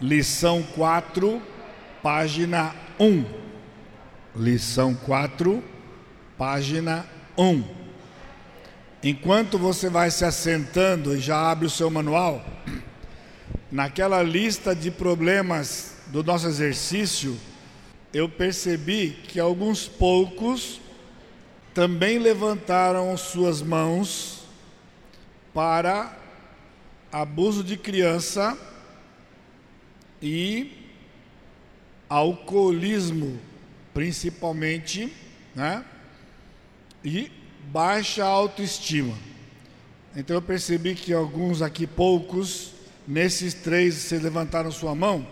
lição 4, página 1. Lição 4, página 1. Enquanto você vai se assentando e já abre o seu manual, naquela lista de problemas do nosso exercício, eu percebi que alguns poucos também levantaram suas mãos para abuso de criança e alcoolismo, principalmente, né? E baixa autoestima. Então eu percebi que alguns aqui, poucos, nesses três, vocês levantaram sua mão.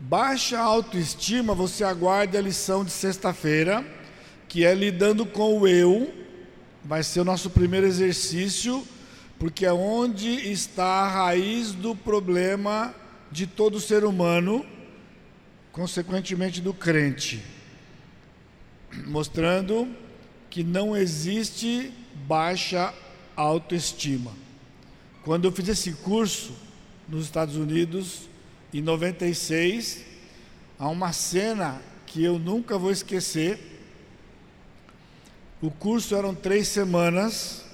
Baixa autoestima, você aguarde a lição de sexta-feira, que é lidando com o eu. Vai ser o nosso primeiro exercício, porque é onde está a raiz do problema de todo ser humano, consequentemente do crente, mostrando que não existe baixa autoestima. Quando eu fiz esse curso nos Estados Unidos, em 96, há uma cena que eu nunca vou esquecer. O curso eram três semanas,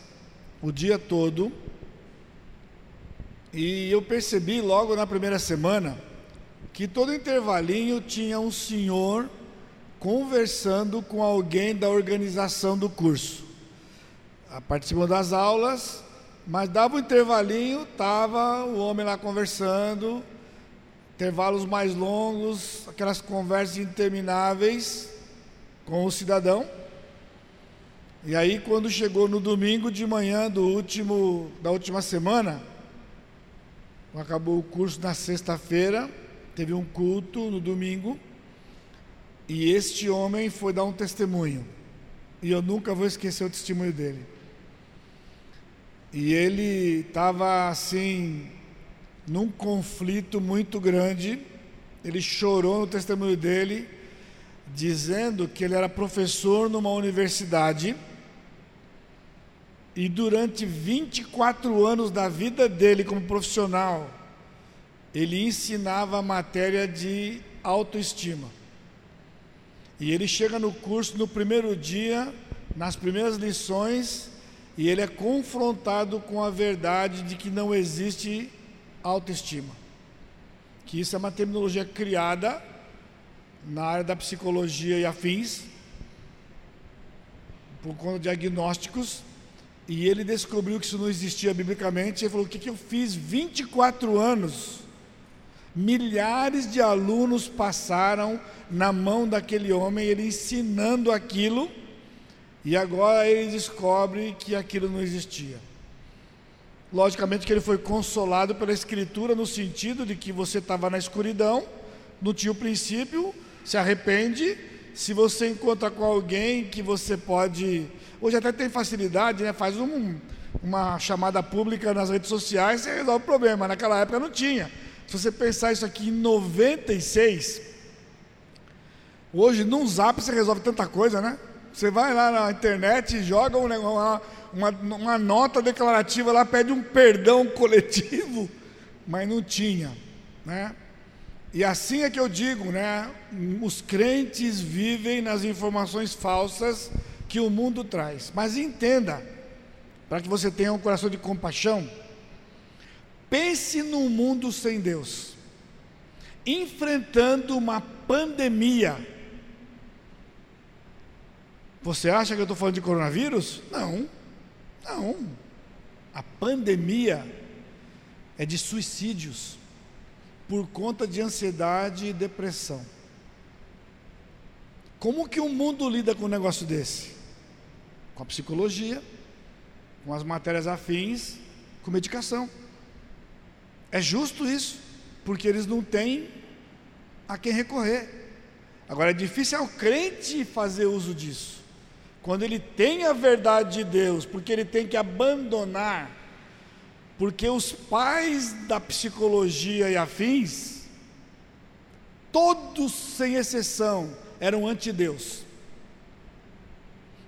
o dia todo, e eu percebi logo na primeira semana que todo intervalinho tinha um senhor conversando com alguém da organização do curso. Ah, participando das aulas, mas dava um intervalinho, estava o homem lá conversando, intervalos mais longos, aquelas conversas intermináveis com o cidadão. E aí quando chegou no domingo de manhã do último da última semana, Acabou o curso na sexta-feira, teve um culto no domingo, e este homem foi dar um testemunho. E eu nunca vou esquecer o testemunho dele. E ele estava assim, num conflito muito grande. Ele chorou no testemunho dele, dizendo que ele era professor numa universidade e durante 24 anos da vida dele como profissional, ele ensinava a matéria de autoestima. E ele chega no curso no primeiro dia, nas primeiras lições, e ele é confrontado com a verdade de que não existe autoestima. Que isso é uma terminologia criada na área da psicologia e afins, por conta de diagnósticos, e ele descobriu que isso não existia biblicamente. Ele falou: O que, que eu fiz 24 anos? Milhares de alunos passaram na mão daquele homem, ele ensinando aquilo, e agora ele descobre que aquilo não existia. Logicamente que ele foi consolado pela Escritura, no sentido de que você estava na escuridão, não tinha o princípio, se arrepende. Se você encontra com alguém que você pode Hoje até tem facilidade, né? Faz um, uma chamada pública nas redes sociais e resolve o problema. Naquela época não tinha. Se você pensar isso aqui em 96, hoje num zap você resolve tanta coisa, né? Você vai lá na internet e joga uma, uma, uma nota declarativa lá, pede um perdão coletivo, mas não tinha, né? E assim é que eu digo, né? Os crentes vivem nas informações falsas que o mundo traz. Mas entenda, para que você tenha um coração de compaixão, pense num mundo sem Deus, enfrentando uma pandemia. Você acha que eu estou falando de coronavírus? Não, não. A pandemia é de suicídios por conta de ansiedade e depressão. Como que o mundo lida com um negócio desse? Com a psicologia, com as matérias afins, com medicação. É justo isso, porque eles não têm a quem recorrer. Agora é difícil ao crente fazer uso disso. Quando ele tem a verdade de Deus, porque ele tem que abandonar, porque os pais da psicologia e afins, todos sem exceção, eram anti-Deus.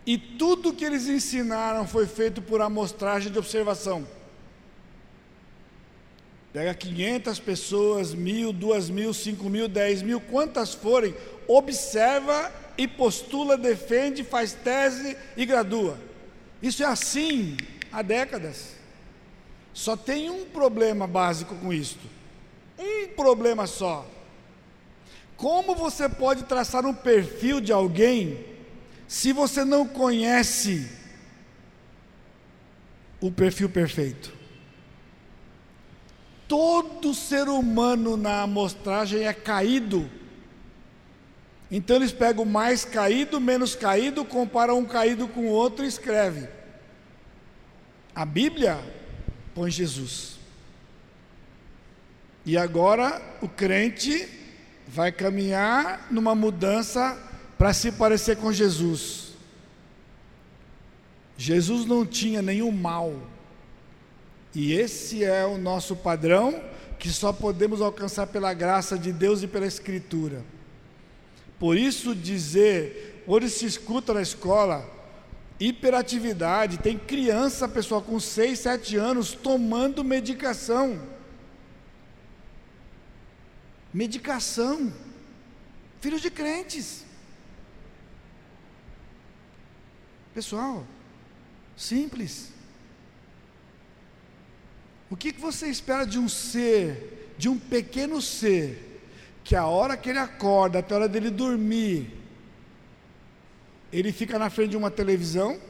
E tudo que eles ensinaram foi feito por amostragem de observação. Pega 500 pessoas, mil, duas mil, cinco mil, dez mil, quantas forem, observa e postula, defende, faz tese e gradua. Isso é assim há décadas. Só tem um problema básico com isto. Um problema só. Como você pode traçar um perfil de alguém se você não conhece o perfil perfeito? Todo ser humano na amostragem é caído. Então eles pegam mais caído, menos caído, comparam um caído com o outro e escreve. A Bíblia põe Jesus. E agora o crente vai caminhar numa mudança para se parecer com Jesus. Jesus não tinha nenhum mal. E esse é o nosso padrão que só podemos alcançar pela graça de Deus e pela Escritura. Por isso dizer, hoje se escuta na escola, hiperatividade, tem criança, pessoal, com 6, 7 anos tomando medicação. Medicação. Filhos de crentes. Pessoal, simples. O que, que você espera de um ser, de um pequeno ser, que a hora que ele acorda, até a hora dele dormir, ele fica na frente de uma televisão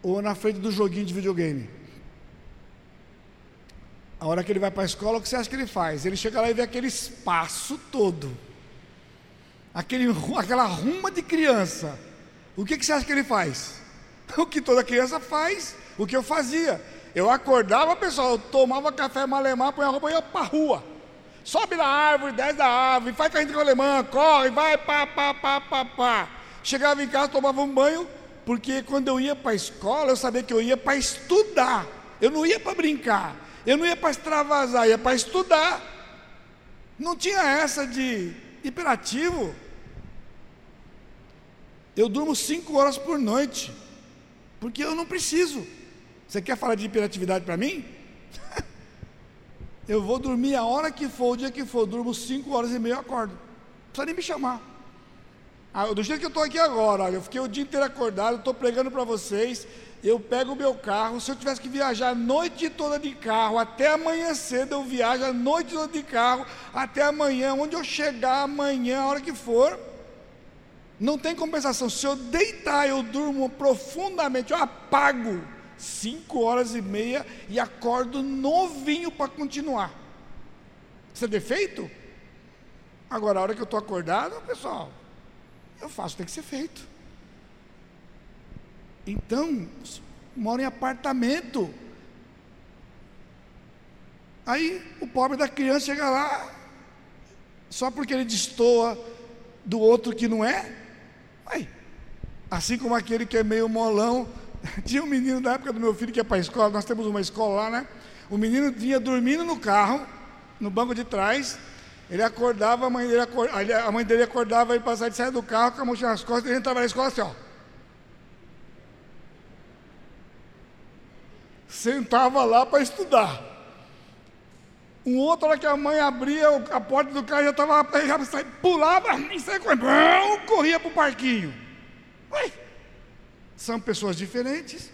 ou na frente do joguinho de videogame? A hora que ele vai para a escola, o que você acha que ele faz? Ele chega lá e vê aquele espaço todo, aquele, aquela ruma de criança. O que, que você acha que ele faz? O que toda criança faz, o que eu fazia. Eu acordava, pessoal, eu tomava café malemar, põe a roupa e ia para rua sobe na árvore, desce da árvore, faz carrinho com alemã, corre, vai, pá, pá, pá, pá, pá. Chegava em casa, tomava um banho, porque quando eu ia para a escola, eu sabia que eu ia para estudar. Eu não ia para brincar, eu não ia para extravasar, ia para estudar. Não tinha essa de hiperativo. Eu durmo cinco horas por noite, porque eu não preciso. Você quer falar de hiperatividade para mim? Eu vou dormir a hora que for, o dia que for, durmo 5 horas e meia, acordo. Não precisa nem me chamar. Ah, do jeito que eu estou aqui agora, eu fiquei o dia inteiro acordado, estou pregando para vocês. Eu pego o meu carro, se eu tivesse que viajar a noite toda de carro, até amanhã cedo eu viajo a noite toda de carro, até amanhã, onde eu chegar amanhã, a hora que for. Não tem compensação. Se eu deitar, eu durmo profundamente, eu apago cinco horas e meia e acordo novinho para continuar. Isso é defeito? Agora, a hora que eu estou acordado, pessoal, eu faço, tem que ser feito. Então, moro em apartamento. Aí o pobre da criança chega lá, só porque ele destoa do outro que não é. Aí, assim como aquele que é meio molão, Tinha um menino da época do meu filho que ia para a escola, nós temos uma escola lá, né? O menino vinha dormindo no carro, no banco de trás. Ele acordava, a mãe dele, acordava, a mãe dele acordava, passava de sair do carro com a mochila nas costas, ele entrava na escola assim, ó. Sentava lá para estudar. Um outro, hora que a mãe abria a porta do carro, já estava, pulava e saia correndo, corria para o parquinho. Ué, são pessoas diferentes.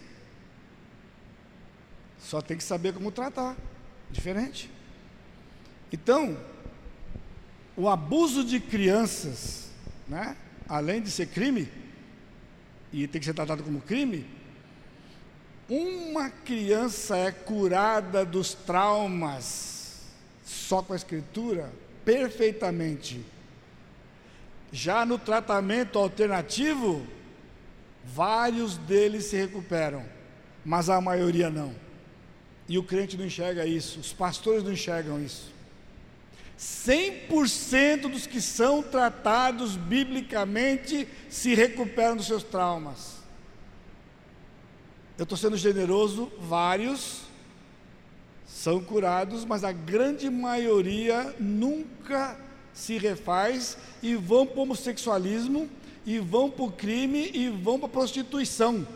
Só tem que saber como tratar. Diferente. Então, o abuso de crianças, né, além de ser crime, e tem que ser tratado como crime, uma criança é curada dos traumas só com a escritura perfeitamente. Já no tratamento alternativo, Vários deles se recuperam, mas a maioria não. E o crente não enxerga isso, os pastores não enxergam isso. 100% dos que são tratados biblicamente se recuperam dos seus traumas. Eu estou sendo generoso, vários são curados, mas a grande maioria nunca se refaz e vão para o homossexualismo e vão para o crime e vão para a prostituição.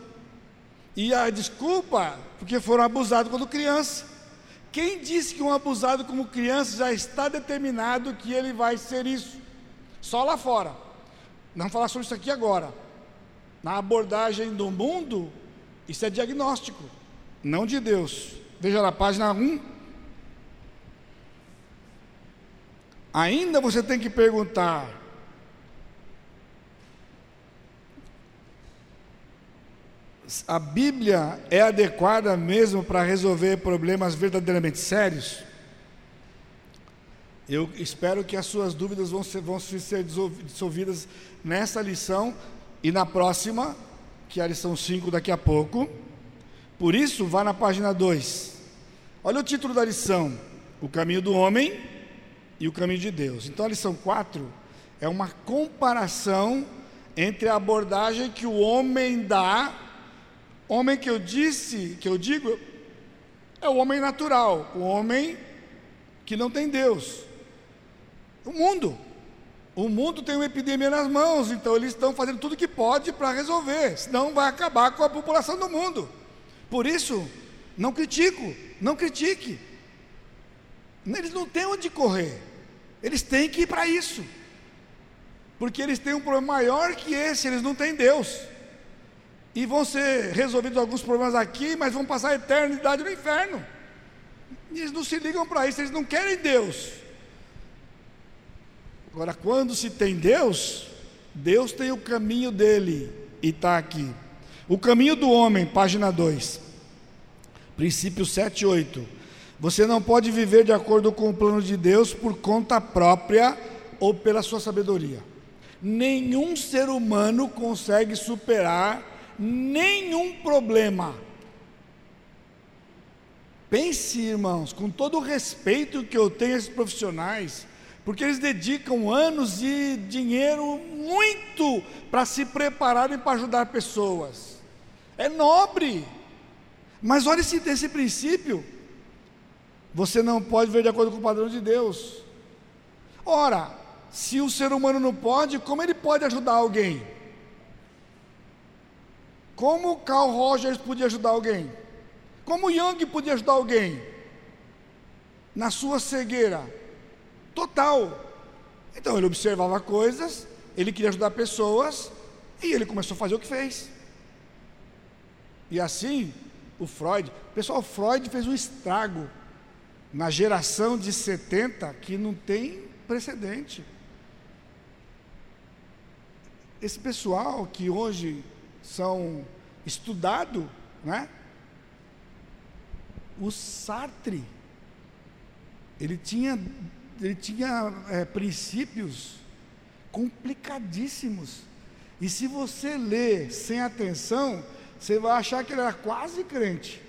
E a desculpa, porque foram abusados quando criança. Quem disse que um abusado como criança já está determinado que ele vai ser isso? Só lá fora. Não vamos falar sobre isso aqui agora. Na abordagem do mundo, isso é diagnóstico, não de Deus. Veja na página 1. Ainda você tem que perguntar: a Bíblia é adequada mesmo para resolver problemas verdadeiramente sérios? Eu espero que as suas dúvidas vão ser, vão ser dissolvidas nessa lição e na próxima, que é a lição 5 daqui a pouco. Por isso, vá na página 2. Olha o título da lição: O caminho do homem e o caminho de Deus. Então, a lição 4 é uma comparação entre a abordagem que o homem dá Homem que eu disse, que eu digo, é o homem natural, o homem que não tem Deus. O mundo. O mundo tem uma epidemia nas mãos, então eles estão fazendo tudo que pode para resolver, senão vai acabar com a população do mundo. Por isso, não critico, não critique. Eles não têm onde correr, eles têm que ir para isso, porque eles têm um problema maior que esse, eles não têm Deus e vão ser resolvidos alguns problemas aqui, mas vão passar a eternidade no inferno. Eles não se ligam para isso, eles não querem Deus. Agora, quando se tem Deus, Deus tem o caminho dele, e está aqui. O caminho do homem, página 2, princípio 7 e 8. Você não pode viver de acordo com o plano de Deus por conta própria ou pela sua sabedoria. Nenhum ser humano consegue superar nenhum problema. Pense, irmãos, com todo o respeito que eu tenho a esses profissionais, porque eles dedicam anos e dinheiro muito para se prepararem para ajudar pessoas. É nobre. Mas olhe esse, esse princípio. Você não pode ver de acordo com o padrão de Deus. Ora, se o ser humano não pode, como ele pode ajudar alguém? Como Carl Rogers podia ajudar alguém? Como Young podia ajudar alguém? Na sua cegueira total. Então ele observava coisas, ele queria ajudar pessoas e ele começou a fazer o que fez. E assim, o Freud, pessoal, Freud fez um estrago na geração de 70 que não tem precedente. Esse pessoal que hoje são estudado, né? O Sartre, ele tinha, ele tinha é, princípios complicadíssimos. E se você ler sem atenção, você vai achar que ele era quase crente,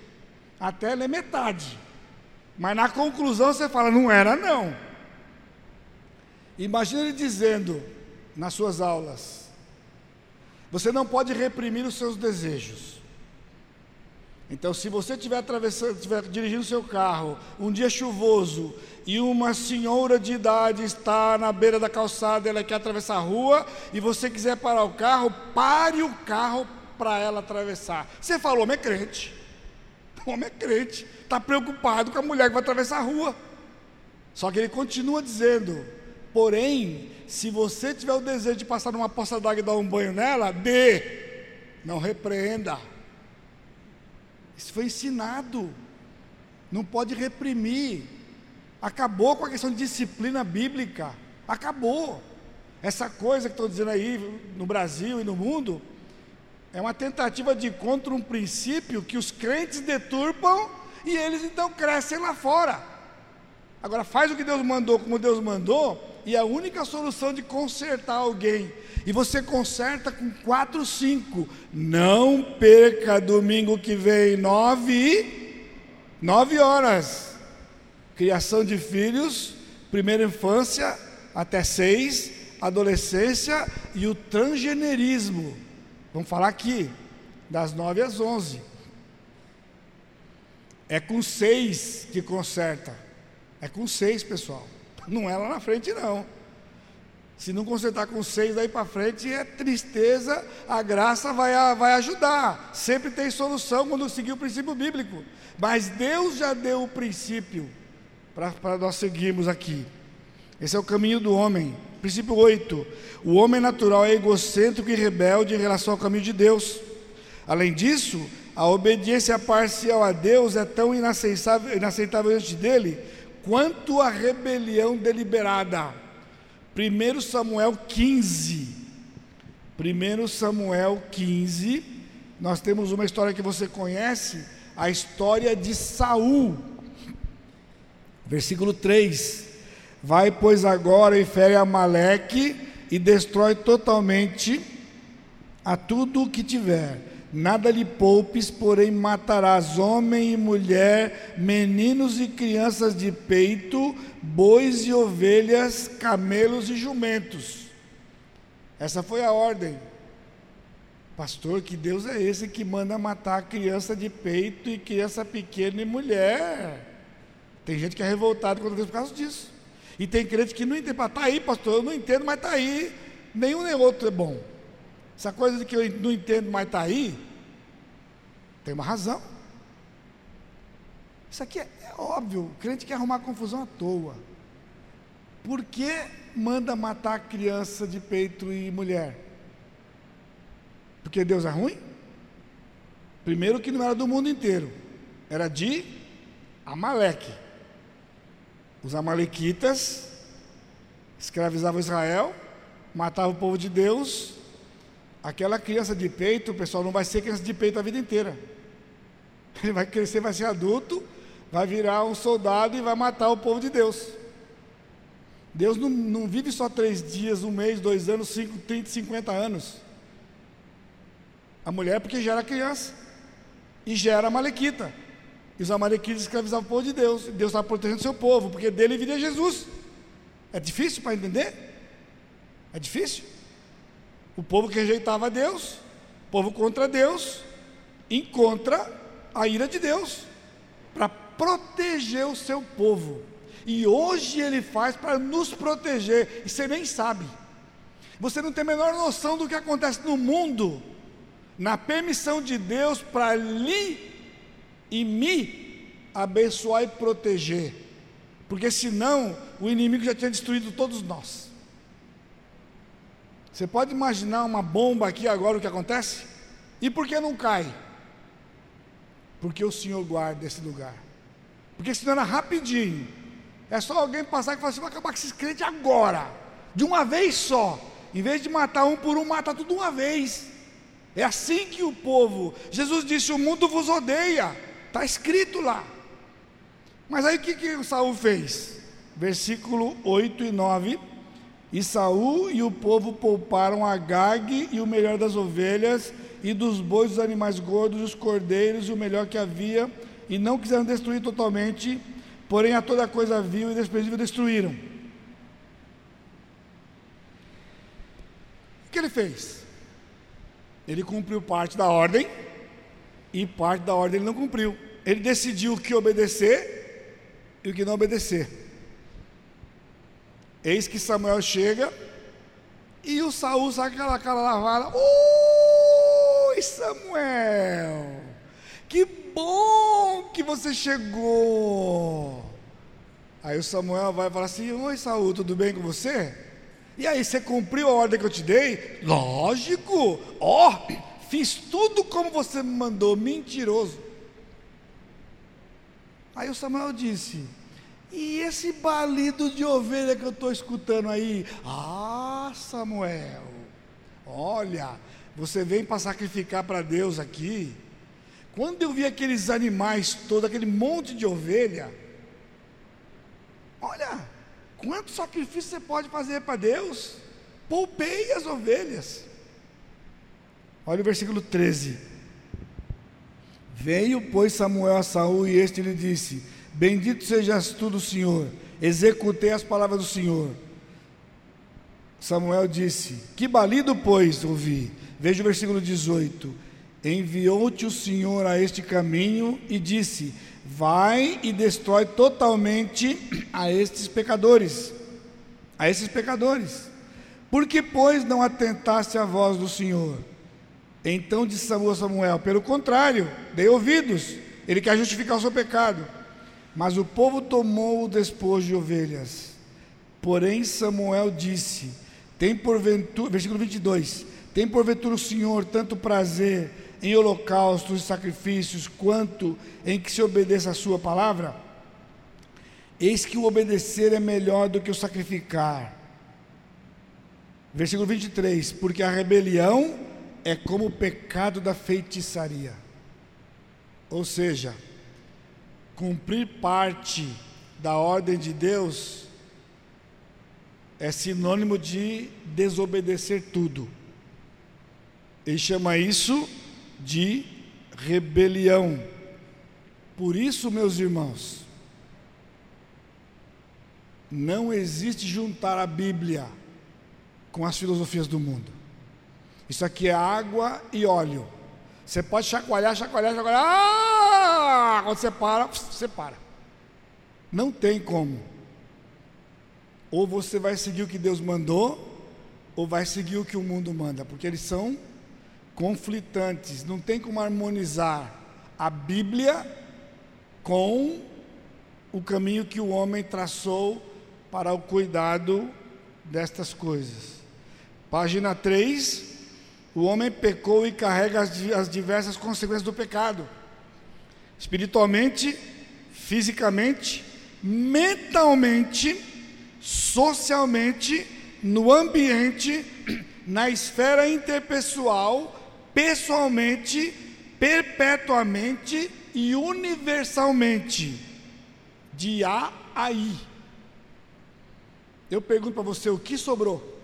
até ler metade. Mas na conclusão você fala, não era não. Imagina ele dizendo nas suas aulas, você não pode reprimir os seus desejos. Então, se você estiver atravessando, estiver dirigindo seu carro, um dia chuvoso, e uma senhora de idade está na beira da calçada, ela quer atravessar a rua, e você quiser parar o carro, pare o carro para ela atravessar. Você falou, homem é crente. O homem é crente, está preocupado com a mulher que vai atravessar a rua. Só que ele continua dizendo: Porém, se você tiver o desejo de passar numa poça d'água e dar um banho nela, dê, não repreenda. Isso foi ensinado, não pode reprimir. Acabou com a questão de disciplina bíblica, acabou. Essa coisa que estou dizendo aí no Brasil e no mundo, é uma tentativa de contra um princípio que os crentes deturpam e eles então crescem lá fora. Agora faz o que Deus mandou, como Deus mandou, e a única solução de consertar alguém, e você conserta com quatro, cinco, não perca domingo que vem, nove, nove horas, criação de filhos, primeira infância até seis, adolescência e o transgenerismo, vamos falar aqui, das nove às onze, é com seis que conserta, é com seis pessoal, não é lá na frente, não. Se não consertar com seis daí para frente, é tristeza, a graça vai, vai ajudar. Sempre tem solução quando seguir o princípio bíblico. Mas Deus já deu o princípio para nós seguirmos aqui. Esse é o caminho do homem. Princípio 8. O homem natural é egocêntrico e rebelde em relação ao caminho de Deus. Além disso, a obediência parcial a Deus é tão inaceitável, inaceitável diante dele quanto a rebelião deliberada. 1 Samuel 15. 1 Samuel 15. Nós temos uma história que você conhece, a história de Saul. Versículo 3. Vai, pois, agora e fere Amaleque e destrói totalmente a tudo o que tiver Nada lhe poupes, porém matarás homem e mulher, meninos e crianças de peito, bois e ovelhas, camelos e jumentos. Essa foi a ordem. Pastor, que Deus é esse que manda matar criança de peito e criança pequena e mulher? Tem gente que é revoltado contra Deus por causa disso. E tem crente que não entende. Está aí, pastor, eu não entendo, mas está aí. Nenhum nem outro é bom. Essa coisa de que eu não entendo, mas está aí, tem uma razão. Isso aqui é, é, óbvio, o crente quer arrumar confusão à toa. Por que manda matar criança de peito e mulher? Porque Deus é ruim? Primeiro que não era do mundo inteiro, era de Amaleque. Os amalequitas escravizavam Israel, matavam o povo de Deus Aquela criança de peito, pessoal, não vai ser criança de peito a vida inteira. Ele vai crescer, vai ser adulto, vai virar um soldado e vai matar o povo de Deus. Deus não, não vive só três dias, um mês, dois anos, cinco, trinta, cinquenta anos. A mulher porque gera criança e gera malequita. E os amalequitas escravizavam o povo de Deus. Deus estava protegendo o seu povo, porque dele viria Jesus. É difícil para entender? É difícil? O povo que rejeitava Deus, o povo contra Deus, encontra a ira de Deus para proteger o seu povo. E hoje ele faz para nos proteger, e você nem sabe. Você não tem a menor noção do que acontece no mundo, na permissão de Deus para lhe e me abençoar e proteger. Porque senão o inimigo já tinha destruído todos nós. Você pode imaginar uma bomba aqui agora o que acontece? E por que não cai? Porque o Senhor guarda esse lugar. Porque senão era rapidinho. É só alguém passar e falar assim: vai acabar com esses crentes agora, de uma vez só. Em vez de matar um por um, mata tudo uma vez. É assim que o povo. Jesus disse: O mundo vos odeia. Está escrito lá. Mas aí o que, que Saul fez? Versículo 8 e 9 e Saul e o povo pouparam a Gag e o melhor das ovelhas, e dos bois, dos animais gordos, os cordeiros e o melhor que havia, e não quiseram destruir totalmente, porém a toda coisa vil e desprezível destruíram. O que ele fez? Ele cumpriu parte da ordem, e parte da ordem ele não cumpriu. Ele decidiu o que obedecer e o que não obedecer. Eis que Samuel chega e o Saul saca aquela cara lavada. Oi, Samuel! Que bom que você chegou! Aí o Samuel vai falar assim: Oi, Saul, tudo bem com você? E aí, você cumpriu a ordem que eu te dei? Lógico! Ó, oh, fiz tudo como você me mandou, mentiroso. Aí o Samuel disse: e esse balido de ovelha que eu estou escutando aí? Ah, Samuel, olha, você vem para sacrificar para Deus aqui. Quando eu vi aqueles animais todos, aquele monte de ovelha, olha, quanto sacrifício você pode fazer para Deus? Poupei as ovelhas. Olha o versículo 13. Veio, pois, Samuel a Saul e este lhe disse: Bendito sejas tu do Senhor. Executei as palavras do Senhor. Samuel disse: Que balido, pois, ouvi. Veja o versículo 18. Enviou-te o Senhor a este caminho e disse: Vai e destrói totalmente a estes pecadores. A esses pecadores. Por que, pois, não atentaste à voz do Senhor? Então disse Samuel Samuel: Pelo contrário, dei ouvidos. Ele quer justificar o seu pecado. Mas o povo tomou o despojo de ovelhas. Porém, Samuel disse: Tem porventura, versículo 22, tem porventura o Senhor tanto prazer em holocaustos e sacrifícios, quanto em que se obedeça a sua palavra? Eis que o obedecer é melhor do que o sacrificar. Versículo 23: Porque a rebelião é como o pecado da feitiçaria. Ou seja, cumprir parte da ordem de Deus é sinônimo de desobedecer tudo. Ele chama isso de rebelião. Por isso, meus irmãos, não existe juntar a Bíblia com as filosofias do mundo. Isso aqui é água e óleo. Você pode chacoalhar, chacoalhar, chacoalhar. Ah! Quando você para, você para. Não tem como. Ou você vai seguir o que Deus mandou, ou vai seguir o que o mundo manda, porque eles são conflitantes. Não tem como harmonizar a Bíblia com o caminho que o homem traçou para o cuidado destas coisas. Página 3. O homem pecou e carrega as, as diversas consequências do pecado. Espiritualmente, fisicamente, mentalmente, socialmente, no ambiente, na esfera interpessoal, pessoalmente, perpetuamente e universalmente, de A a I. Eu pergunto para você: o que sobrou?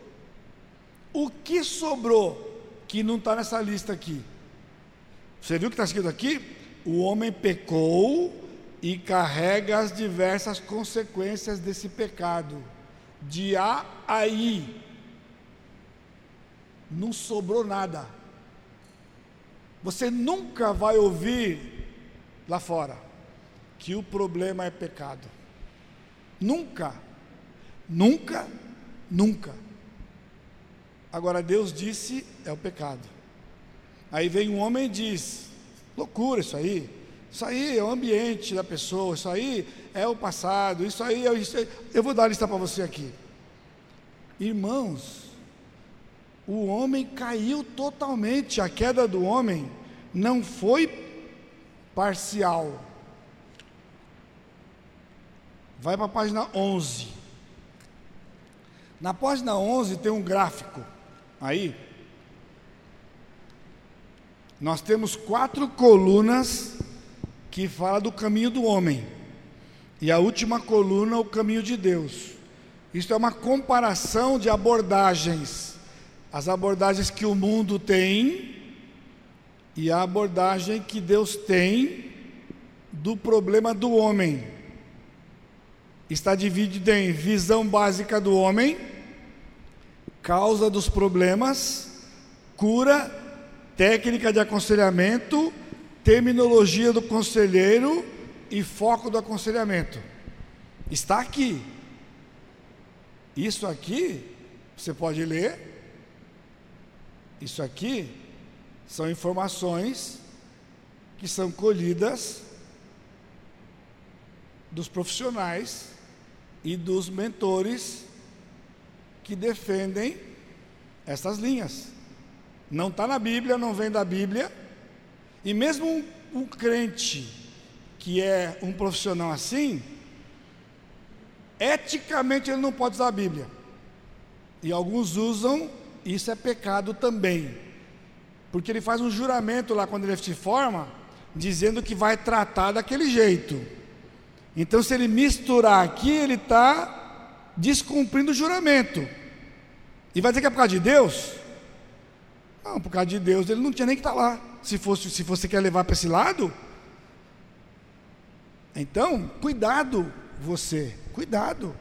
O que sobrou que não está nessa lista aqui? Você viu o que está escrito aqui? O homem pecou e carrega as diversas consequências desse pecado, de A a I. Não sobrou nada. Você nunca vai ouvir lá fora que o problema é pecado. Nunca. Nunca, nunca. Agora Deus disse é o pecado. Aí vem um homem e diz: loucura isso aí. Isso aí é o ambiente da pessoa, isso aí é o passado, isso aí é isso. Eu vou dar a lista para você aqui. Irmãos, o homem caiu totalmente. A queda do homem não foi parcial. Vai para a página 11. Na página 11 tem um gráfico aí. Nós temos quatro colunas que fala do caminho do homem. E a última coluna, o caminho de Deus. Isso é uma comparação de abordagens. As abordagens que o mundo tem e a abordagem que Deus tem do problema do homem. Está dividido em visão básica do homem causa dos problemas, cura, técnica de aconselhamento, terminologia do conselheiro e foco do aconselhamento. Está aqui. Isso aqui, você pode ler. Isso aqui são informações que são colhidas dos profissionais e dos mentores que defendem essas linhas. Não está na Bíblia, não vem da Bíblia. E mesmo um, um crente que é um profissional assim, eticamente ele não pode usar a Bíblia. E alguns usam, isso é pecado também. Porque ele faz um juramento lá quando ele se forma, dizendo que vai tratar daquele jeito. Então, se ele misturar aqui, ele está descumprindo o juramento. E vai dizer que é por causa de Deus? Não, por causa de Deus ele não tinha nem que estar lá. Se fosse, se você quer levar para esse lado, então cuidado você, cuidado.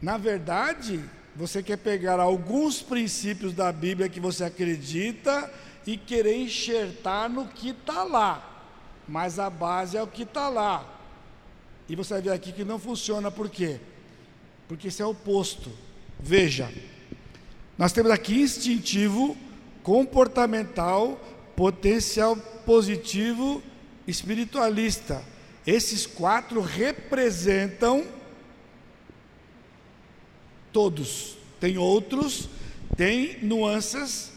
Na verdade, você quer pegar alguns princípios da Bíblia que você acredita e querer enxertar no que está lá, mas a base é o que está lá. E você vai ver aqui que não funciona, por quê? Porque isso é oposto. Veja, Nós temos aqui instintivo, comportamental, potencial positivo, espiritualista. Esses quatro representam todos. Tem outros, tem nuances,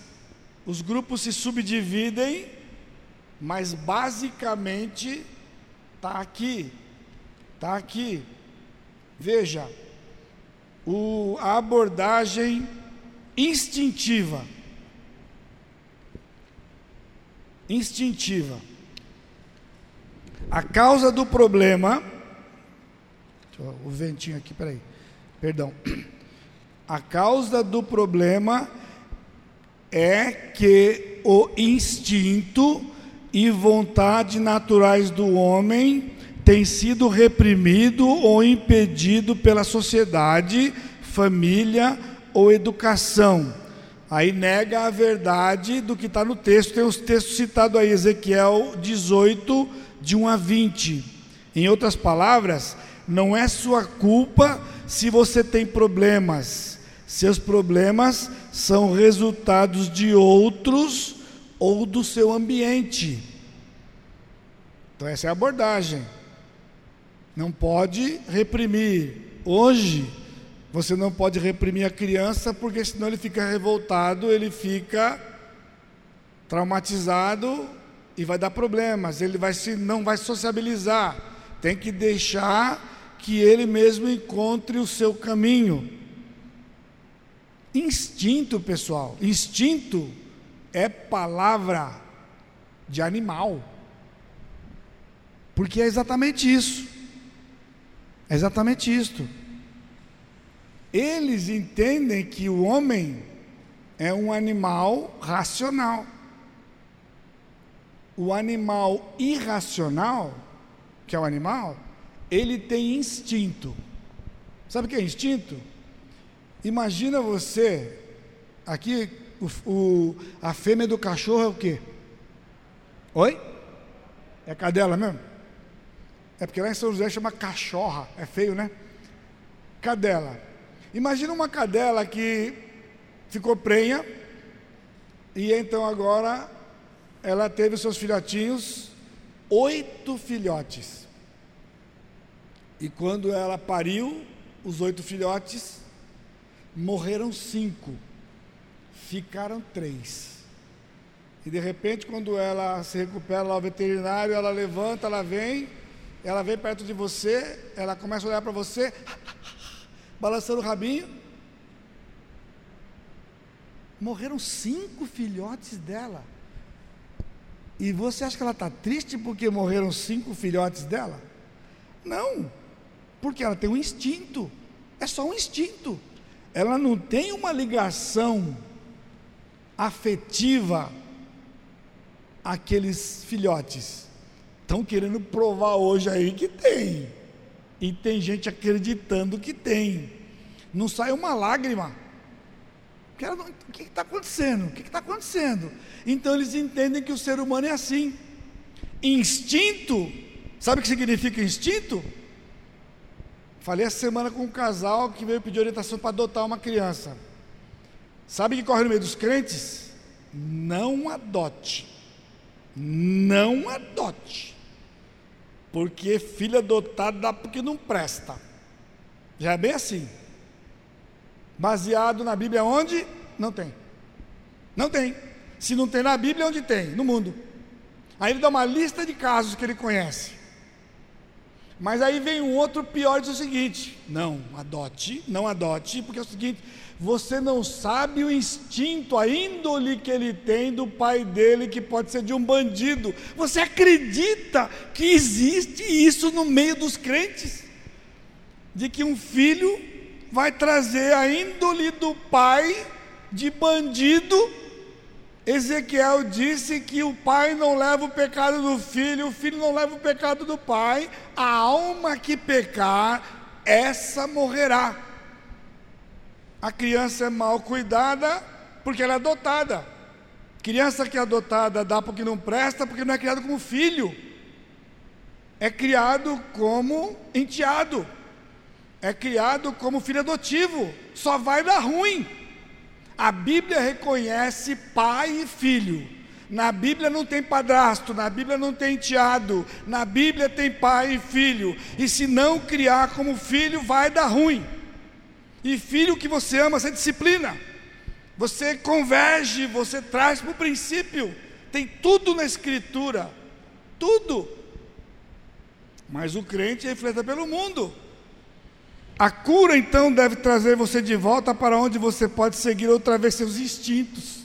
os grupos se subdividem, mas basicamente está aqui, está aqui. Veja, o, a abordagem instintiva. Instintiva. A causa do problema. O ventinho aqui, peraí. Perdão. A causa do problema é que o instinto e vontade naturais do homem tem sido reprimido ou impedido pela sociedade, família ou educação. Aí nega a verdade do que está no texto. Tem os textos citados aí, Ezequiel 18, de 1 a 20. Em outras palavras, não é sua culpa se você tem problemas. Seus problemas são resultados de outros ou do seu ambiente. Então, essa é a abordagem. Não pode reprimir. Hoje, você não pode reprimir a criança, porque senão ele fica revoltado, ele fica traumatizado e vai dar problemas. Ele vai se, não vai sociabilizar. Tem que deixar que ele mesmo encontre o seu caminho. Instinto, pessoal. Instinto é palavra de animal. Porque é exatamente isso. É exatamente isto. Eles entendem que o homem é um animal racional. O animal irracional, que é o animal, ele tem instinto. Sabe o que é instinto? Imagina você, aqui o, o, a fêmea do cachorro é o quê? Oi? É cadela mesmo? É porque lá em São José chama cachorra, é feio, né? Cadela. Imagina uma cadela que ficou prenha e então agora ela teve seus filhotinhos, oito filhotes. E quando ela pariu, os oito filhotes, morreram cinco, ficaram três. E de repente, quando ela se recupera lá ao veterinário, ela levanta, ela vem, ela vem perto de você, ela começa a olhar para você, balançando o rabinho. Morreram cinco filhotes dela. E você acha que ela está triste porque morreram cinco filhotes dela? Não, porque ela tem um instinto. É só um instinto. Ela não tem uma ligação afetiva àqueles filhotes. Estão querendo provar hoje aí que tem. E tem gente acreditando que tem. Não sai uma lágrima. o que está acontecendo? O que está acontecendo? Então eles entendem que o ser humano é assim. Instinto, sabe o que significa instinto? Falei essa semana com um casal que veio pedir orientação para adotar uma criança. Sabe o que corre no meio dos crentes? Não adote. Não adote. Porque filho adotado dá porque não presta. Já é bem assim. Baseado na Bíblia onde? Não tem. Não tem. Se não tem na Bíblia, onde tem? No mundo. Aí ele dá uma lista de casos que ele conhece. Mas aí vem um outro pior diz o seguinte: não, adote, não adote, porque é o seguinte, você não sabe o instinto, a índole que ele tem do pai dele, que pode ser de um bandido. Você acredita que existe isso no meio dos crentes? De que um filho vai trazer a índole do pai de bandido? Ezequiel disse que o pai não leva o pecado do filho, o filho não leva o pecado do pai. A alma que pecar, essa morrerá. A criança é mal cuidada porque ela é adotada. Criança que é adotada dá porque não presta, porque não é criado como filho. É criado como enteado. É criado como filho adotivo. Só vai dar ruim. A Bíblia reconhece pai e filho. Na Bíblia não tem padrasto, na Bíblia não tem enteado, na Bíblia tem pai e filho. E se não criar como filho, vai dar ruim. E filho que você ama, você disciplina. Você converge, você traz para o princípio. Tem tudo na Escritura. Tudo. Mas o crente reflete pelo mundo. A cura então deve trazer você de volta para onde você pode seguir outra vez seus instintos.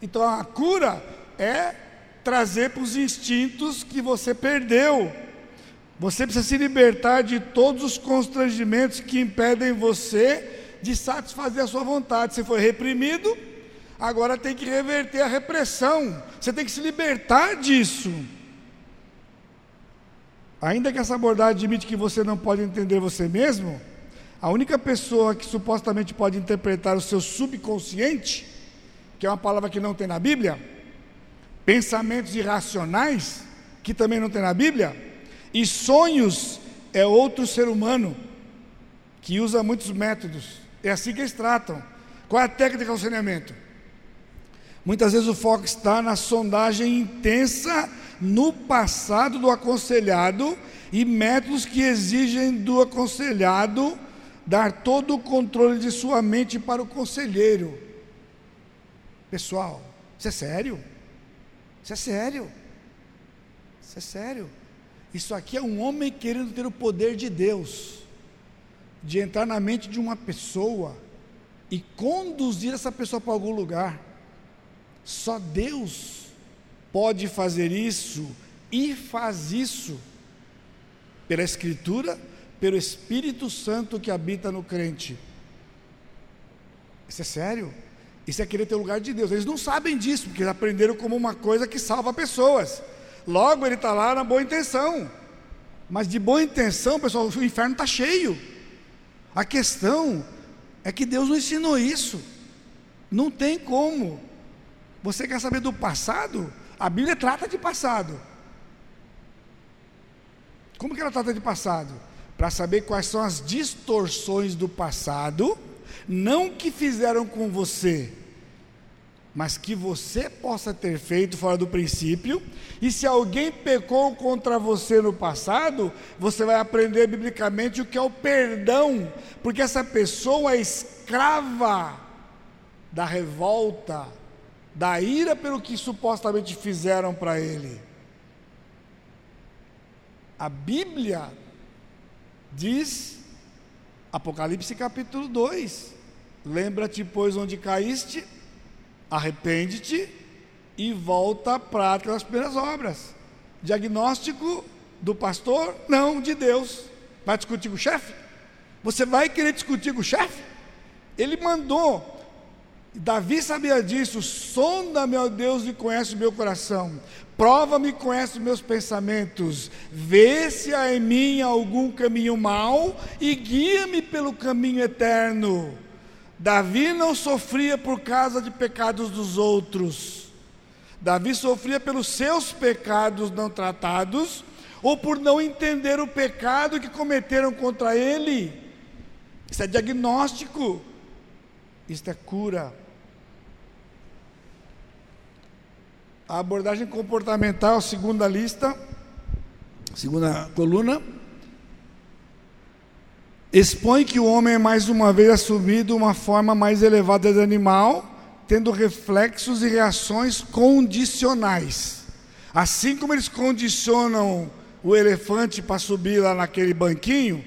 Então a cura é trazer para os instintos que você perdeu. Você precisa se libertar de todos os constrangimentos que impedem você de satisfazer a sua vontade. Você foi reprimido, agora tem que reverter a repressão. Você tem que se libertar disso. Ainda que essa abordagem admite que você não pode entender você mesmo, a única pessoa que supostamente pode interpretar o seu subconsciente, que é uma palavra que não tem na Bíblia, pensamentos irracionais, que também não tem na Bíblia, e sonhos é outro ser humano que usa muitos métodos. É assim que eles tratam. Qual é a técnica de aconselhamento? Muitas vezes o foco está na sondagem intensa no passado do aconselhado e métodos que exigem do aconselhado dar todo o controle de sua mente para o conselheiro. Pessoal, isso é sério? Isso é sério? Isso é sério? Isso aqui é um homem querendo ter o poder de Deus, de entrar na mente de uma pessoa e conduzir essa pessoa para algum lugar. Só Deus pode fazer isso e faz isso pela Escritura, pelo Espírito Santo que habita no crente. Isso é sério? Isso é querer ter o lugar de Deus. Eles não sabem disso, porque eles aprenderam como uma coisa que salva pessoas. Logo, ele está lá na boa intenção. Mas de boa intenção, pessoal, o inferno está cheio. A questão é que Deus não ensinou isso. Não tem como. Você quer saber do passado? A Bíblia trata de passado. Como que ela trata de passado? Para saber quais são as distorções do passado, não que fizeram com você, mas que você possa ter feito fora do princípio, e se alguém pecou contra você no passado, você vai aprender biblicamente o que é o perdão, porque essa pessoa é escrava da revolta, da ira pelo que supostamente fizeram para ele. A Bíblia diz, Apocalipse capítulo 2: Lembra-te, pois, onde caíste, arrepende-te e volta à prática das primeiras obras. Diagnóstico do pastor? Não, de Deus. Vai discutir com o chefe? Você vai querer discutir com o chefe? Ele mandou Davi sabia disso, sonda, meu Deus, e conhece o meu coração, prova-me conhece os meus pensamentos, vê se há em mim algum caminho mau e guia-me pelo caminho eterno. Davi não sofria por causa de pecados dos outros, Davi sofria pelos seus pecados não tratados, ou por não entender o pecado que cometeram contra ele. Isso é diagnóstico, isso é cura. A abordagem comportamental, segunda lista, segunda coluna, expõe que o homem é mais uma vez assumido uma forma mais elevada de animal, tendo reflexos e reações condicionais. Assim como eles condicionam o elefante para subir lá naquele banquinho,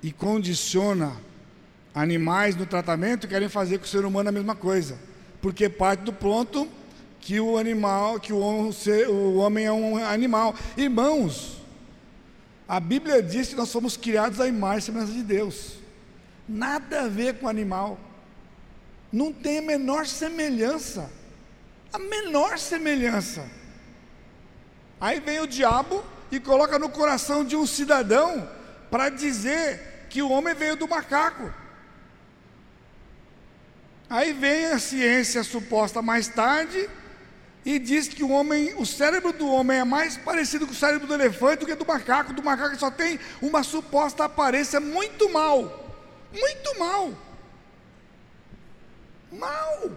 e condiciona animais no tratamento, querem fazer com o ser humano a mesma coisa porque parte do ponto que o animal, que o homem, o homem é um animal. Irmãos, a Bíblia diz que nós somos criados à imagem e semelhança de Deus. Nada a ver com animal. Não tem a menor semelhança. A menor semelhança. Aí vem o diabo e coloca no coração de um cidadão para dizer que o homem veio do macaco. Aí vem a ciência suposta mais tarde e diz que o homem, o cérebro do homem é mais parecido com o cérebro do elefante do que do macaco. Do macaco só tem uma suposta aparência muito mal, muito mal. Mal.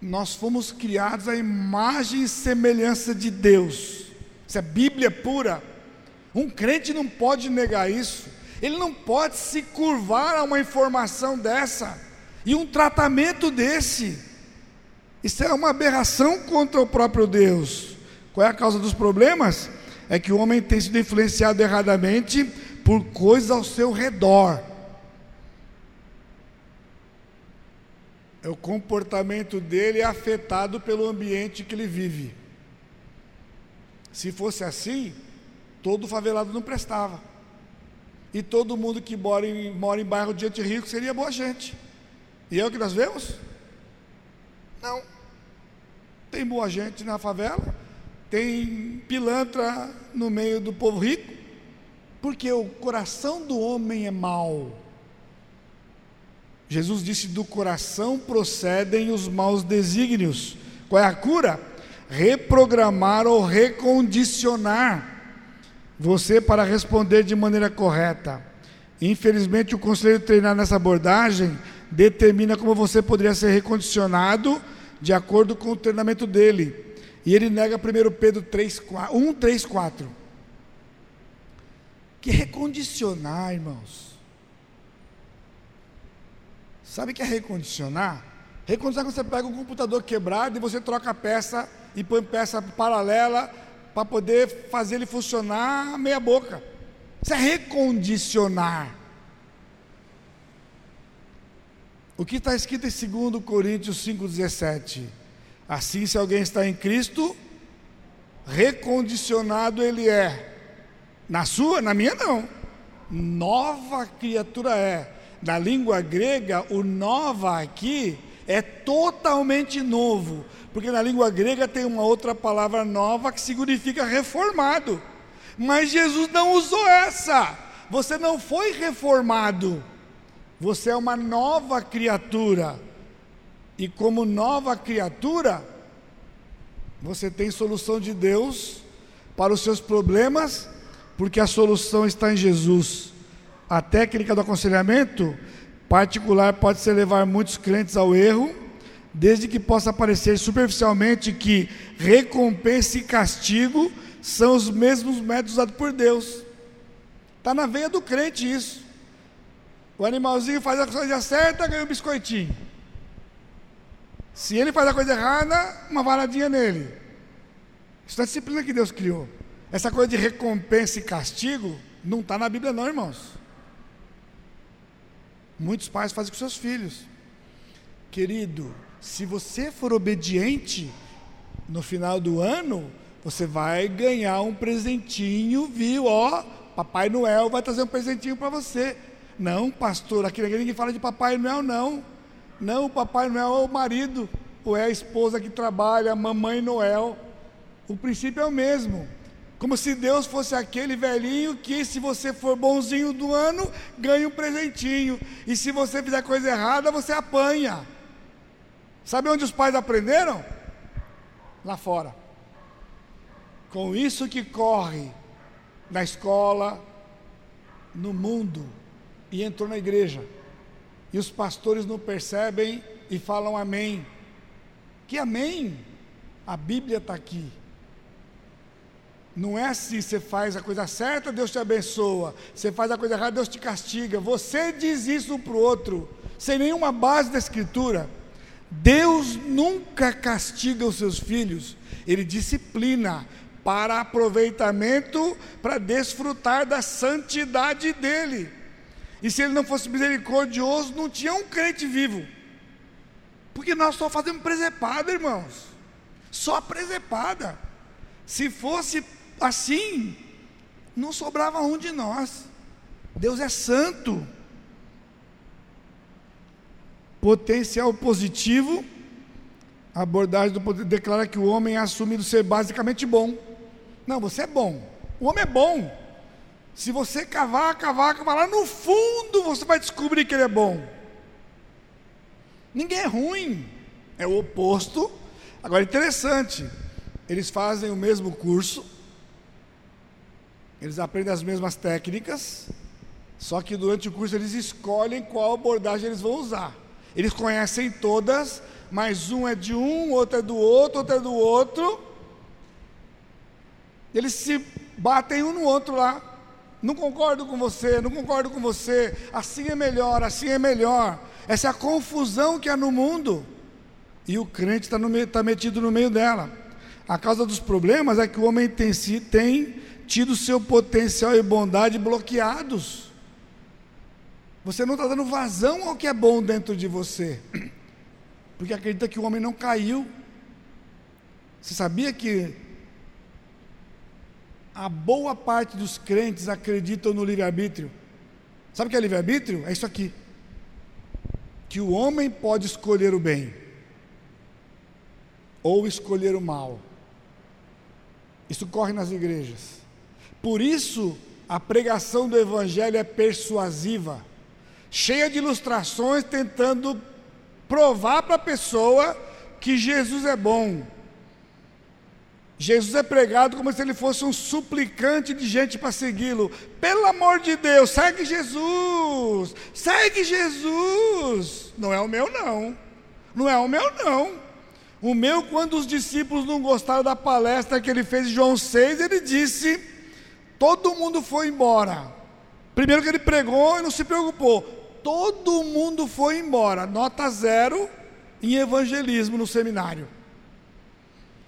Nós fomos criados à imagem e semelhança de Deus. Isso é Bíblia pura. Um crente não pode negar isso. Ele não pode se curvar a uma informação dessa e um tratamento desse. Isso é uma aberração contra o próprio Deus. Qual é a causa dos problemas? É que o homem tem sido influenciado erradamente por coisas ao seu redor. É o comportamento dele é afetado pelo ambiente que ele vive. Se fosse assim, todo favelado não prestava. E todo mundo que mora em, mora em bairro de gente rico seria boa gente. E é o que nós vemos? Não. Tem boa gente na favela, tem pilantra no meio do povo rico, porque o coração do homem é mau. Jesus disse: do coração procedem os maus desígnios. Qual é a cura? Reprogramar ou recondicionar você para responder de maneira correta. Infelizmente, o conselho treinado nessa abordagem determina como você poderia ser recondicionado de acordo com o treinamento dele. E ele nega 1 Pedro 3, 4, 1, 3, 4. Que recondicionar, irmãos. Sabe o que é recondicionar? Recondicionar é quando você pega um computador quebrado e você troca a peça e põe peça paralela para poder fazer ele funcionar meia boca. Isso é recondicionar. O que está escrito em 2 Coríntios 5,17? Assim, se alguém está em Cristo, recondicionado ele é. Na sua, na minha não. Nova criatura é. Na língua grega, o nova aqui é totalmente novo, porque na língua grega tem uma outra palavra nova que significa reformado. Mas Jesus não usou essa. Você não foi reformado. Você é uma nova criatura. E como nova criatura, você tem solução de Deus para os seus problemas, porque a solução está em Jesus. A técnica do aconselhamento particular pode ser levar muitos crentes ao erro, desde que possa parecer superficialmente que recompensa e castigo são os mesmos métodos usados por Deus. Está na veia do crente isso. O animalzinho faz a coisa certa, ganha um biscoitinho. Se ele faz a coisa errada, uma varadinha nele. Isso é a disciplina que Deus criou. Essa coisa de recompensa e castigo não está na Bíblia, não, irmãos. Muitos pais fazem com seus filhos. Querido, se você for obediente no final do ano, você vai ganhar um presentinho, viu? Ó, Papai Noel vai trazer um presentinho para você. Não, pastor, aqui ninguém fala de Papai Noel, não. Não, o Papai Noel é o marido, ou é a esposa que trabalha, a Mamãe Noel. O princípio é o mesmo. Como se Deus fosse aquele velhinho que, se você for bonzinho do ano, ganha um presentinho. E se você fizer coisa errada, você apanha. Sabe onde os pais aprenderam? Lá fora. Com isso que corre na escola, no mundo e entrou na igreja. E os pastores não percebem e falam amém. Que amém? A Bíblia está aqui. Não é assim, você faz a coisa certa, Deus te abençoa. Você faz a coisa errada, Deus te castiga. Você diz isso para o outro, sem nenhuma base da Escritura. Deus nunca castiga os seus filhos, Ele disciplina para aproveitamento, para desfrutar da santidade dEle. E se ele não fosse misericordioso, não tinha um crente vivo. Porque nós só fazemos presepada, irmãos. Só presepada. Se fosse assim, não sobrava um de nós. Deus é santo. Potencial positivo. A abordagem do poder declara que o homem é assumido ser basicamente bom. Não, você é bom. O homem é bom. Se você cavar, cavar, cavar lá no fundo, você vai descobrir que ele é bom. Ninguém é ruim, é o oposto. Agora, interessante, eles fazem o mesmo curso, eles aprendem as mesmas técnicas, só que durante o curso eles escolhem qual abordagem eles vão usar. Eles conhecem todas, mas um é de um, outro é do outro, outro é do outro. Eles se batem um no outro lá. Não concordo com você, não concordo com você. Assim é melhor, assim é melhor. Essa é a confusão que há no mundo. E o crente está tá metido no meio dela. A causa dos problemas é que o homem tem, tem tido seu potencial e bondade bloqueados. Você não está dando vazão ao que é bom dentro de você, porque acredita que o homem não caiu. Você sabia que a boa parte dos crentes acreditam no livre-arbítrio. Sabe o que é livre-arbítrio? É isso aqui. Que o homem pode escolher o bem ou escolher o mal. Isso corre nas igrejas. Por isso, a pregação do evangelho é persuasiva, cheia de ilustrações tentando provar para a pessoa que Jesus é bom Jesus é pregado como se ele fosse um suplicante de gente para segui-lo. Pelo amor de Deus, segue Jesus, segue Jesus. Não é o meu, não. Não é o meu, não. O meu, quando os discípulos não gostaram da palestra que ele fez em João 6, ele disse: todo mundo foi embora. Primeiro que ele pregou e não se preocupou. Todo mundo foi embora. Nota zero em evangelismo no seminário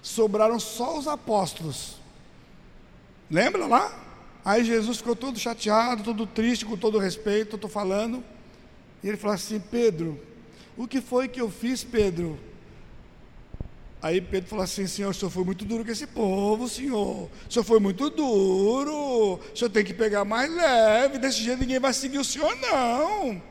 sobraram só os apóstolos. Lembra lá? Aí Jesus ficou todo chateado, todo triste, com todo respeito, estou falando. E ele falou assim: Pedro, o que foi que eu fiz, Pedro? Aí Pedro falou assim: Senhor, o senhor foi muito duro com esse povo, senhor. O senhor foi muito duro. O senhor tem que pegar mais leve. Desse jeito ninguém vai seguir o senhor, não.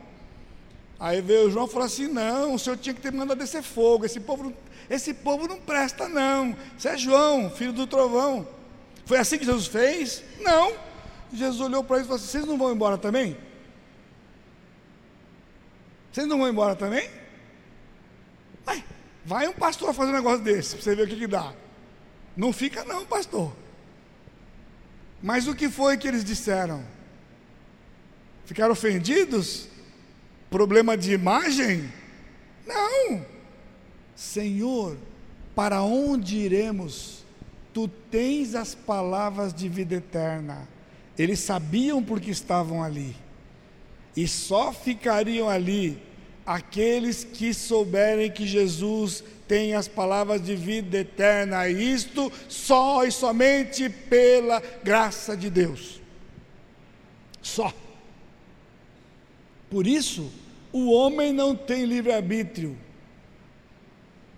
Aí veio João e falou assim: Não, o senhor tinha que ter mandado descer fogo. Esse povo não esse povo não presta, não. Isso é João, filho do trovão. Foi assim que Jesus fez? Não. Jesus olhou para eles e falou assim: Vocês não vão embora também? Vocês não vão embora também? Vai, vai um pastor fazer um negócio desse, para você ver o que, que dá. Não fica, não, pastor. Mas o que foi que eles disseram? Ficaram ofendidos? Problema de imagem? Não. Senhor, para onde iremos? Tu tens as palavras de vida eterna. Eles sabiam porque estavam ali. E só ficariam ali aqueles que souberem que Jesus tem as palavras de vida eterna. Isto só e somente pela graça de Deus. Só. Por isso, o homem não tem livre-arbítrio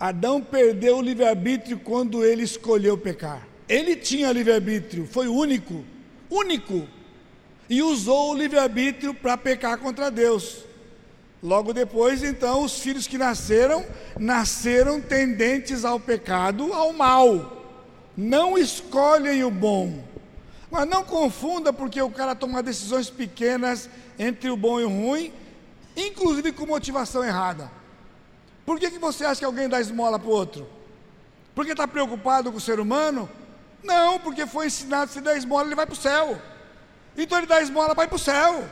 Adão perdeu o livre-arbítrio quando ele escolheu pecar. Ele tinha livre-arbítrio, foi único, único, e usou o livre-arbítrio para pecar contra Deus. Logo depois, então, os filhos que nasceram, nasceram tendentes ao pecado, ao mal. Não escolhem o bom. Mas não confunda porque o cara toma decisões pequenas entre o bom e o ruim, inclusive com motivação errada. Por que, que você acha que alguém dá esmola para o outro? Porque está preocupado com o ser humano? Não, porque foi ensinado se der esmola ele vai para o céu. Então ele dá esmola para ir para o céu.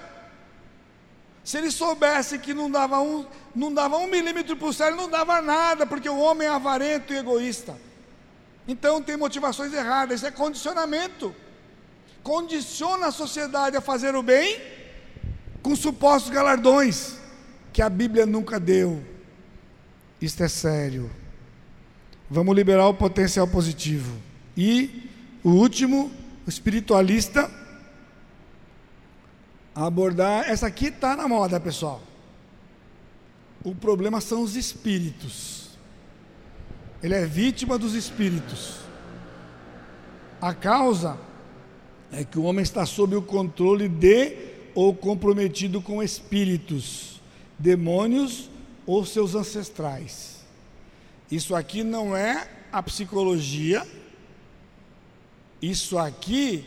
Se ele soubesse que não dava um, não dava um milímetro para o céu, ele não dava nada, porque o homem é avarento e egoísta. Então tem motivações erradas, isso é condicionamento. Condiciona a sociedade a fazer o bem com supostos galardões que a Bíblia nunca deu. Isto é sério. Vamos liberar o potencial positivo. E o último, o espiritualista, abordar. Essa aqui está na moda, pessoal. O problema são os espíritos. Ele é vítima dos espíritos. A causa é que o homem está sob o controle de ou comprometido com espíritos, demônios ou seus ancestrais. Isso aqui não é a psicologia, isso aqui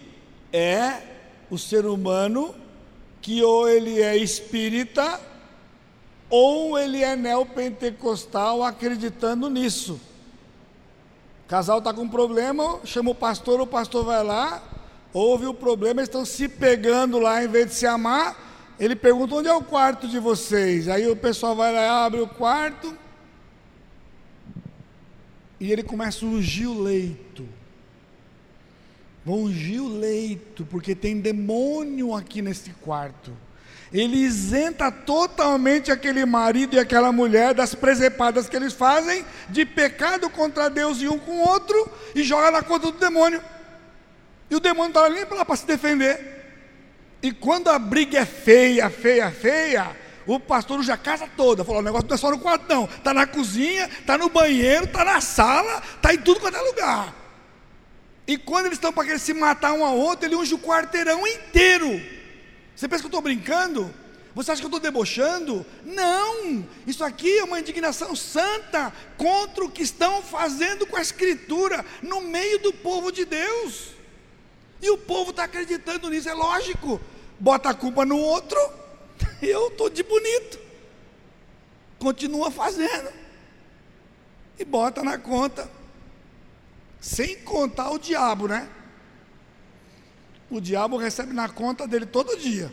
é o ser humano que ou ele é espírita ou ele é neopentecostal acreditando nisso. O casal está com problema, chama o pastor, o pastor vai lá, ouve o problema, eles estão se pegando lá, em vez de se amar, ele pergunta: onde é o quarto de vocês? Aí o pessoal vai lá, abre o quarto. E ele começa a ungir o leito. Vão ungir o leito, porque tem demônio aqui nesse quarto. Ele isenta totalmente aquele marido e aquela mulher das presepadas que eles fazem de pecado contra Deus e um com o outro e joga na conta do demônio. E o demônio está ali para se defender. E quando a briga é feia, feia, feia, o pastor a casa toda. Falou: o negócio não é só no quarto, não. Está na cozinha, está no banheiro, está na sala, está em tudo quanto é lugar. E quando eles estão para querer se matar um ao outro, ele unge o quarteirão inteiro. Você pensa que eu estou brincando? Você acha que eu estou debochando? Não! Isso aqui é uma indignação santa contra o que estão fazendo com a Escritura no meio do povo de Deus. E o povo está acreditando nisso, é lógico bota a culpa no outro, eu estou de bonito. Continua fazendo. E bota na conta. Sem contar o diabo, né? O diabo recebe na conta dele todo dia.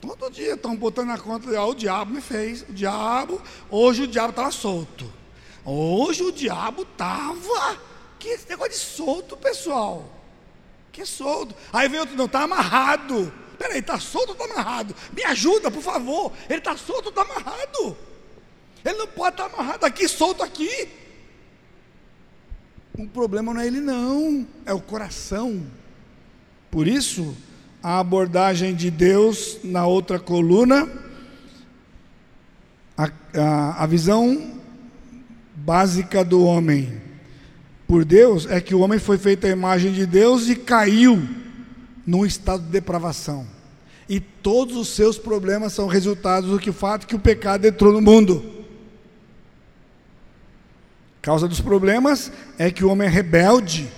Todo dia estão botando na conta dele, ah, o diabo me fez, o diabo, hoje o diabo estava solto. Hoje o diabo estava. Que esse negócio de solto, pessoal. Que é solto. Aí vem outro, não, está amarrado. Peraí, está solto ou está amarrado? Me ajuda, por favor. Ele está solto ou está amarrado? Ele não pode estar tá amarrado aqui, solto aqui. O problema não é ele, não, é o coração. Por isso, a abordagem de Deus na outra coluna, a, a, a visão básica do homem por Deus é que o homem foi feito à imagem de Deus e caiu num estado de depravação. E todos os seus problemas são resultados do que fato que o pecado entrou no mundo. A causa dos problemas é que o homem é rebelde,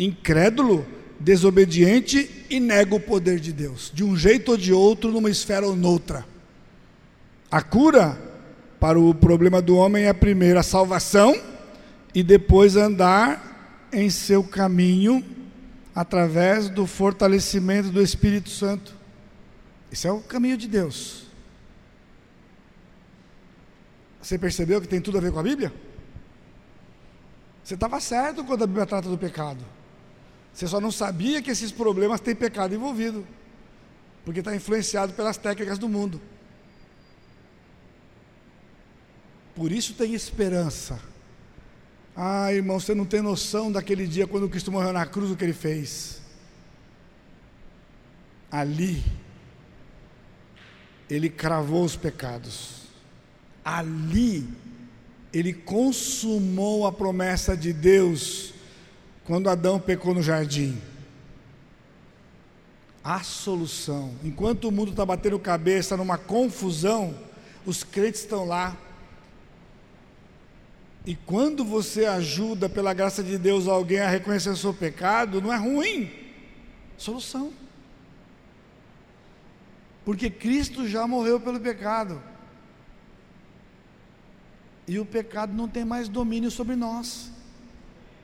incrédulo, desobediente e nega o poder de Deus, de um jeito ou de outro, numa esfera ou noutra. A cura para o problema do homem é a primeira a salvação e depois andar em seu caminho através do fortalecimento do Espírito Santo. Esse é o caminho de Deus. Você percebeu que tem tudo a ver com a Bíblia? Você estava certo quando a Bíblia trata do pecado. Você só não sabia que esses problemas têm pecado envolvido, porque está influenciado pelas técnicas do mundo. Por isso tem esperança ah, irmão, você não tem noção daquele dia quando Cristo morreu na cruz, o que ele fez. Ali, ele cravou os pecados. Ali, ele consumou a promessa de Deus quando Adão pecou no jardim. A solução. Enquanto o mundo está batendo cabeça numa confusão, os crentes estão lá e quando você ajuda, pela graça de Deus, alguém a reconhecer seu pecado, não é ruim. Solução. Porque Cristo já morreu pelo pecado. E o pecado não tem mais domínio sobre nós.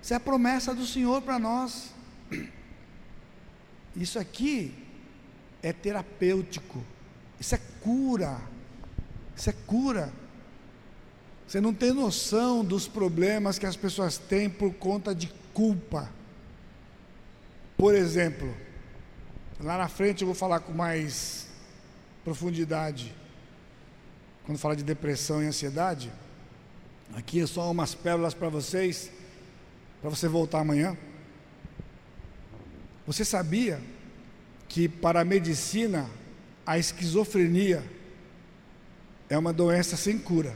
Isso é a promessa do Senhor para nós. Isso aqui é terapêutico. Isso é cura. Isso é cura. Você não tem noção dos problemas que as pessoas têm por conta de culpa. Por exemplo, lá na frente eu vou falar com mais profundidade. Quando falar de depressão e ansiedade, aqui é só umas pérolas para vocês, para você voltar amanhã. Você sabia que para a medicina a esquizofrenia é uma doença sem cura?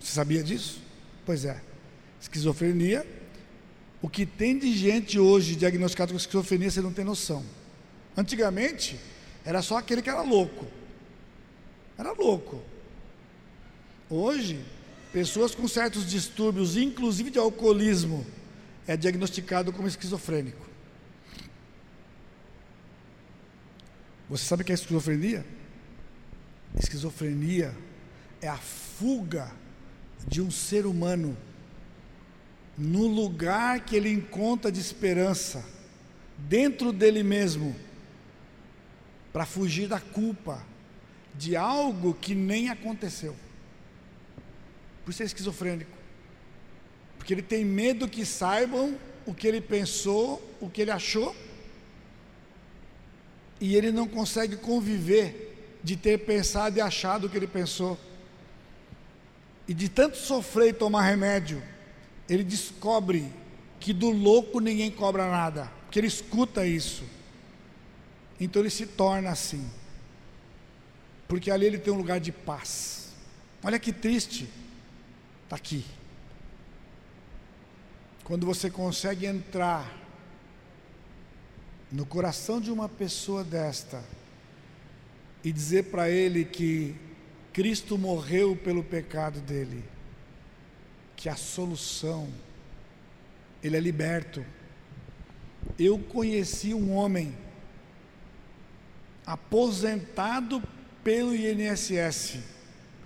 Você sabia disso? Pois é. Esquizofrenia. O que tem de gente hoje diagnosticado com esquizofrenia, você não tem noção. Antigamente, era só aquele que era louco. Era louco. Hoje, pessoas com certos distúrbios, inclusive de alcoolismo, é diagnosticado como esquizofrênico. Você sabe o que é esquizofrenia? Esquizofrenia é a fuga de um ser humano no lugar que ele encontra de esperança, dentro dele mesmo, para fugir da culpa de algo que nem aconteceu. Por isso é esquizofrênico. Porque ele tem medo que saibam o que ele pensou, o que ele achou, e ele não consegue conviver de ter pensado e achado o que ele pensou. E de tanto sofrer e tomar remédio, ele descobre que do louco ninguém cobra nada, porque ele escuta isso. Então ele se torna assim, porque ali ele tem um lugar de paz. Olha que triste, está aqui. Quando você consegue entrar no coração de uma pessoa desta e dizer para ele que Cristo morreu pelo pecado dele, que a solução, ele é liberto. Eu conheci um homem aposentado pelo INSS,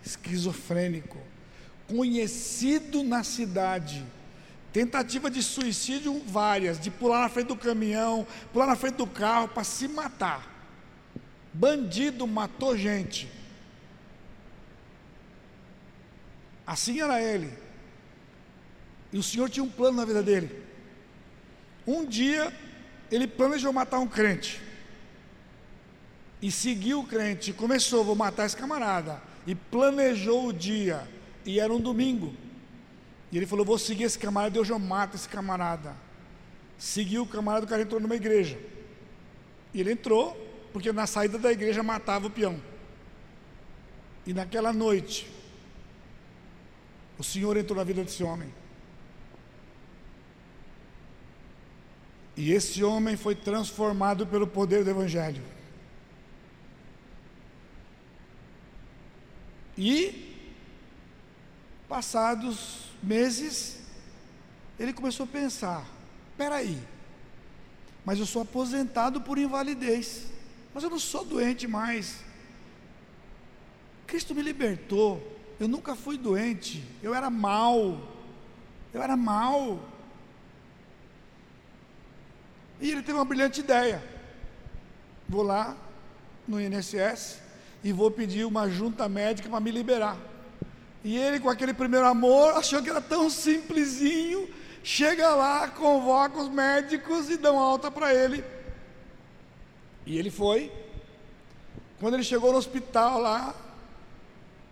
esquizofrênico, conhecido na cidade, tentativa de suicídio várias, de pular na frente do caminhão, pular na frente do carro para se matar. Bandido matou gente. Assim era ele. E o Senhor tinha um plano na vida dele. Um dia, ele planejou matar um crente. E seguiu o crente. Começou, vou matar esse camarada. E planejou o dia. E era um domingo. E ele falou: Vou seguir esse camarada e hoje eu mato esse camarada. Seguiu o camarada, o cara entrou numa igreja. E ele entrou, porque na saída da igreja matava o peão. E naquela noite, o Senhor entrou na vida desse homem. E esse homem foi transformado pelo poder do Evangelho. E, passados meses, ele começou a pensar: peraí, mas eu sou aposentado por invalidez, mas eu não sou doente mais. Cristo me libertou. Eu nunca fui doente, eu era mal, eu era mal. E ele teve uma brilhante ideia. Vou lá no INSS e vou pedir uma junta médica para me liberar. E ele, com aquele primeiro amor, achou que era tão simplesinho. Chega lá, convoca os médicos e dão alta para ele. E ele foi. Quando ele chegou no hospital lá,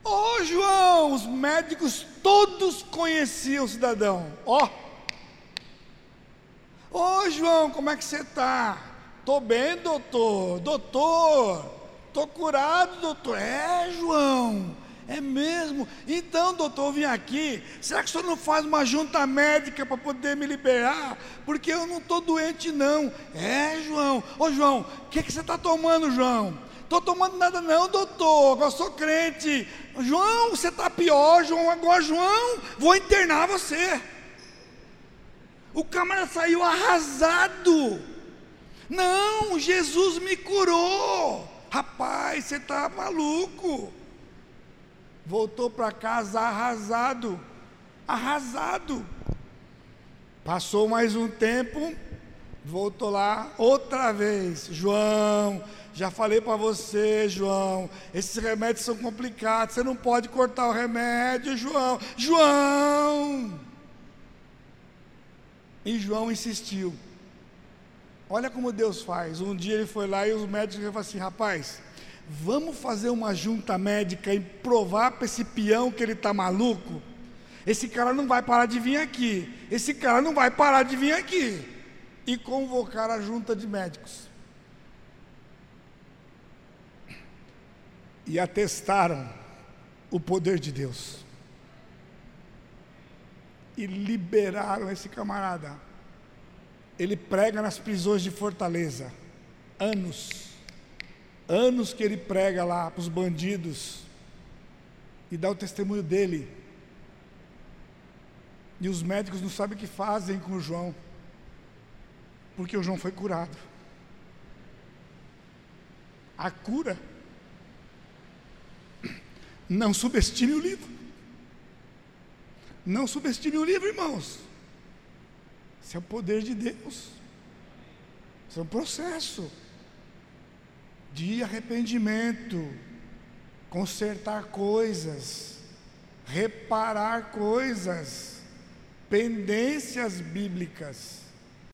Ô oh, João, os médicos todos conheciam o cidadão. Ó. Oh. Ô oh, João, como é que você está? Tô bem, doutor. Doutor, tô curado, doutor. É, João. É mesmo? Então, doutor, eu vim aqui. Será que o senhor não faz uma junta médica para poder me liberar? Porque eu não estou doente, não. É, João. Ô, João, o que, que você está tomando, João? Estou tomando nada não, doutor, eu sou crente. João, você está pior, João, agora, João, vou internar você. O camarada saiu arrasado. Não, Jesus me curou. Rapaz, você está maluco. Voltou para casa arrasado. Arrasado. Passou mais um tempo, voltou lá outra vez. João, já falei para você, João, esses remédios são complicados, você não pode cortar o remédio, João. João! E João insistiu. Olha como Deus faz. Um dia ele foi lá e os médicos falaram assim: rapaz, vamos fazer uma junta médica e provar para esse peão que ele está maluco? Esse cara não vai parar de vir aqui. Esse cara não vai parar de vir aqui. E convocar a junta de médicos. E atestaram o poder de Deus. E liberaram esse camarada. Ele prega nas prisões de Fortaleza. Anos. Anos que ele prega lá para os bandidos. E dá o testemunho dele. E os médicos não sabem o que fazem com o João. Porque o João foi curado. A cura não subestime o livro. Não subestime o livro, irmãos. Isso é o poder de Deus. Isso é um processo. de arrependimento, consertar coisas, reparar coisas, pendências bíblicas.